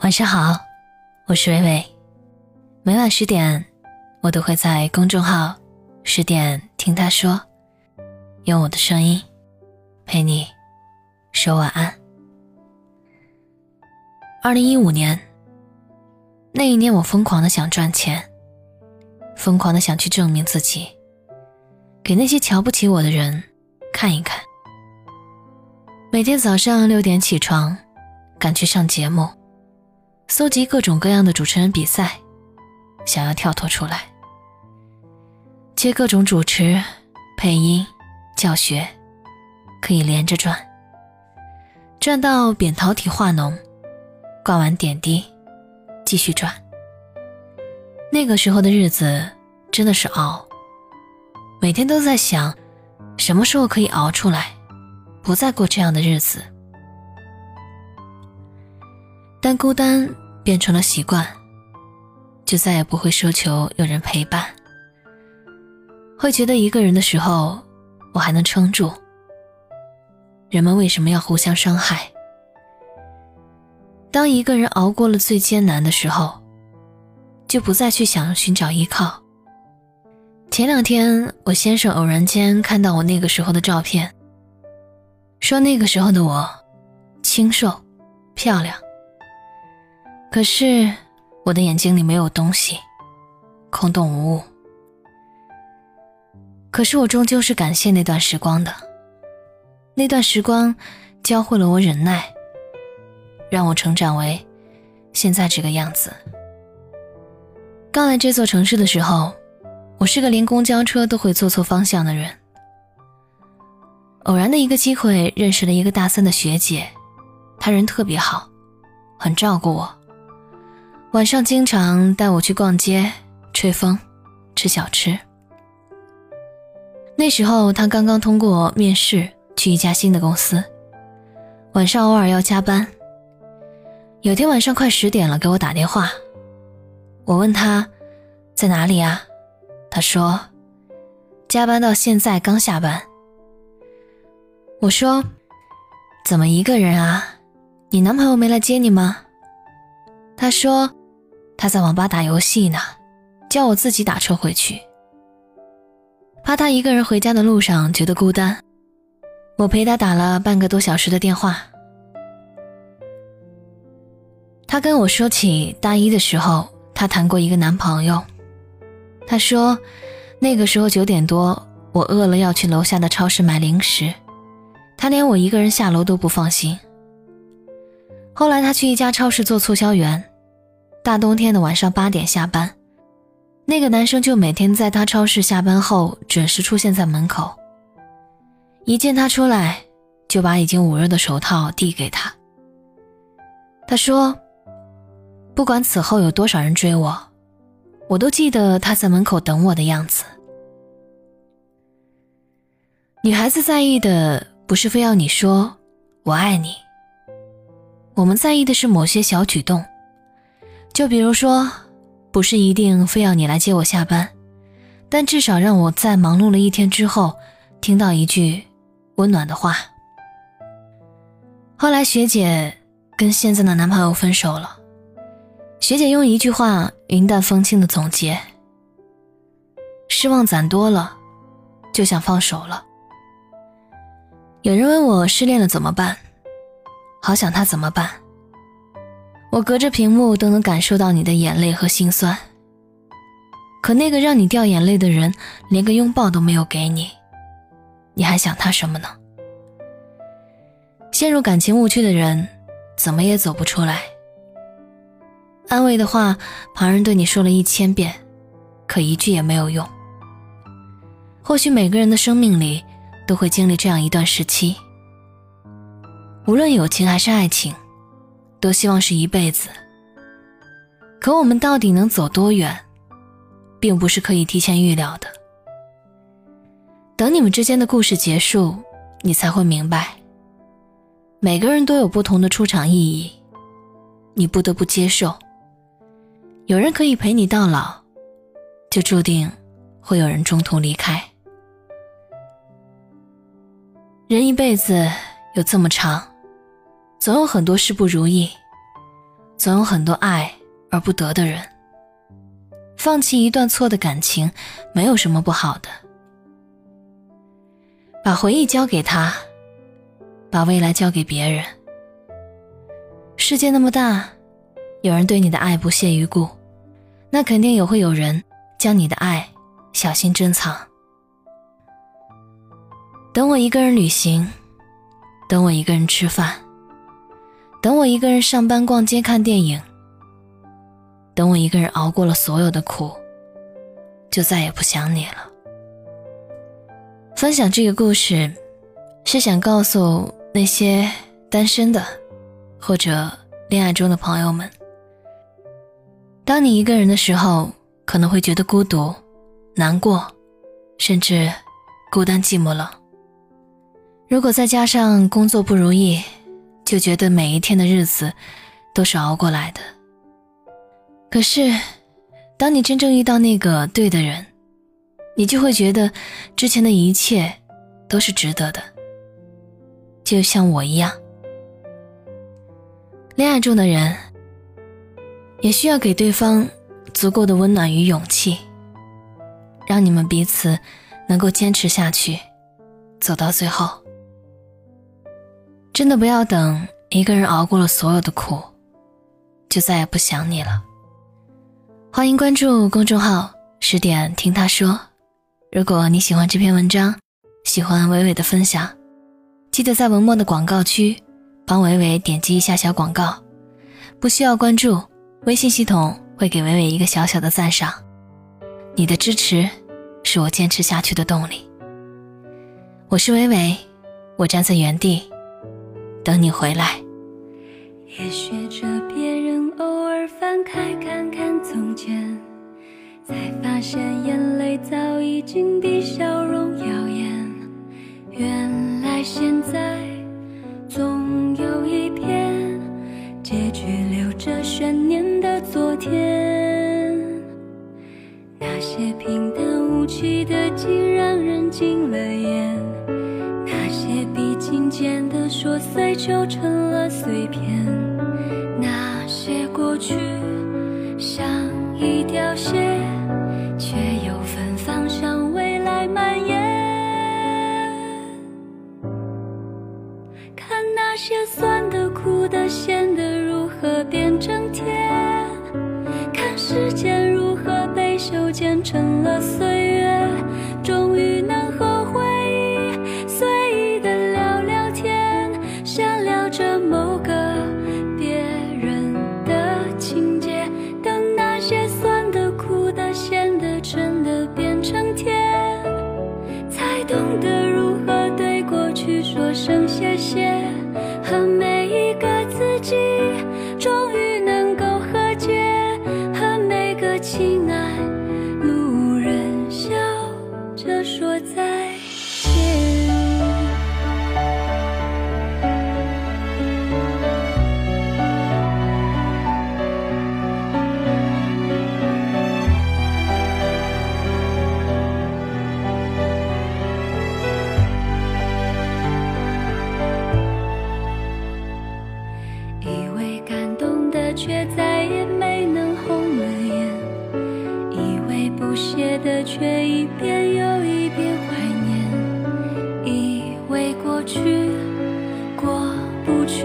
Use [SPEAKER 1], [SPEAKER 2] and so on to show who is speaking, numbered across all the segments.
[SPEAKER 1] 晚上好，我是微微。每晚十点，我都会在公众号“十点听他说”，用我的声音陪你说晚安。二零一五年，那一年我疯狂的想赚钱，疯狂的想去证明自己，给那些瞧不起我的人看一看。每天早上六点起床，赶去上节目。搜集各种各样的主持人比赛，想要跳脱出来，接各种主持、配音、教学，可以连着转，转到扁桃体化脓，挂完点滴，继续转。那个时候的日子真的是熬，每天都在想，什么时候可以熬出来，不再过这样的日子。但孤单变成了习惯，就再也不会奢求有人陪伴。会觉得一个人的时候，我还能撑住。人们为什么要互相伤害？当一个人熬过了最艰难的时候，就不再去想寻找依靠。前两天，我先生偶然间看到我那个时候的照片，说那个时候的我，清瘦，漂亮。可是，我的眼睛里没有东西，空洞无物。可是我终究是感谢那段时光的，那段时光教会了我忍耐，让我成长为现在这个样子。刚来这座城市的时候，我是个连公交车都会坐错方向的人。偶然的一个机会，认识了一个大三的学姐，她人特别好，很照顾我。晚上经常带我去逛街、吹风、吃小吃。那时候他刚刚通过面试去一家新的公司，晚上偶尔要加班。有天晚上快十点了，给我打电话。我问他在哪里啊？他说加班到现在刚下班。我说怎么一个人啊？你男朋友没来接你吗？他说。他在网吧打游戏呢，叫我自己打车回去。怕他一个人回家的路上觉得孤单，我陪他打了半个多小时的电话。他跟我说起大一的时候，他谈过一个男朋友。他说，那个时候九点多，我饿了要去楼下的超市买零食，他连我一个人下楼都不放心。后来他去一家超市做促销员。大冬天的晚上八点下班，那个男生就每天在他超市下班后准时出现在门口。一见他出来，就把已经捂热的手套递给他。他说：“不管此后有多少人追我，我都记得他在门口等我的样子。”女孩子在意的不是非要你说“我爱你”，我们在意的是某些小举动。就比如说，不是一定非要你来接我下班，但至少让我在忙碌了一天之后，听到一句温暖的话。后来学姐跟现在的男朋友分手了，学姐用一句话云淡风轻的总结：失望攒多了，就想放手了。有人问我失恋了怎么办，好想他怎么办。我隔着屏幕都能感受到你的眼泪和心酸，可那个让你掉眼泪的人，连个拥抱都没有给你，你还想他什么呢？陷入感情误区的人，怎么也走不出来。安慰的话，旁人对你说了一千遍，可一句也没有用。或许每个人的生命里，都会经历这样一段时期，无论友情还是爱情。都希望是一辈子，可我们到底能走多远，并不是可以提前预料的。等你们之间的故事结束，你才会明白，每个人都有不同的出场意义，你不得不接受。有人可以陪你到老，就注定会有人中途离开。人一辈子有这么长。总有很多事不如意，总有很多爱而不得的人。放弃一段错的感情，没有什么不好的。把回忆交给他，把未来交给别人。世界那么大，有人对你的爱不屑一顾，那肯定也会有人将你的爱小心珍藏。等我一个人旅行，等我一个人吃饭，等我一个人上班、逛街、看电影。等我一个人熬过了所有的苦，就再也不想你了。分享这个故事，是想告诉那些单身的或者恋爱中的朋友们：当你一个人的时候，可能会觉得孤独、难过，甚至孤单、寂寞、冷。如果再加上工作不如意，就觉得每一天的日子都是熬过来的。可是，当你真正遇到那个对的人，你就会觉得之前的一切都是值得的。就像我一样，恋爱中的人也需要给对方足够的温暖与勇气，让你们彼此能够坚持下去，走到最后。真的不要等一个人熬过了所有的苦，就再也不想你了。欢迎关注公众号“十点听他说”。如果你喜欢这篇文章，喜欢伟伟的分享，记得在文末的广告区帮伟伟点击一下小广告。不需要关注，微信系统会给伟伟一个小小的赞赏。你的支持是我坚持下去的动力。我是伟伟，我站在原地等你回来。
[SPEAKER 2] 也学着别人偶尔翻开看看从前，才发现眼泪早已经比笑容耀眼。原来现在总有一天结局留着悬念的昨天，那些平淡无奇的竟让人惊了眼，间的琐碎就成了碎片。那些过去像一条线，却又芬芳向未来蔓延。看那些酸的、苦的、咸的如何变成甜，看时间如何被修剪成了碎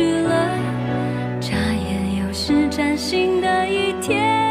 [SPEAKER 2] 去了，眨眼又是崭新的一天。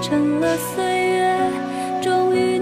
[SPEAKER 2] 成了岁月终于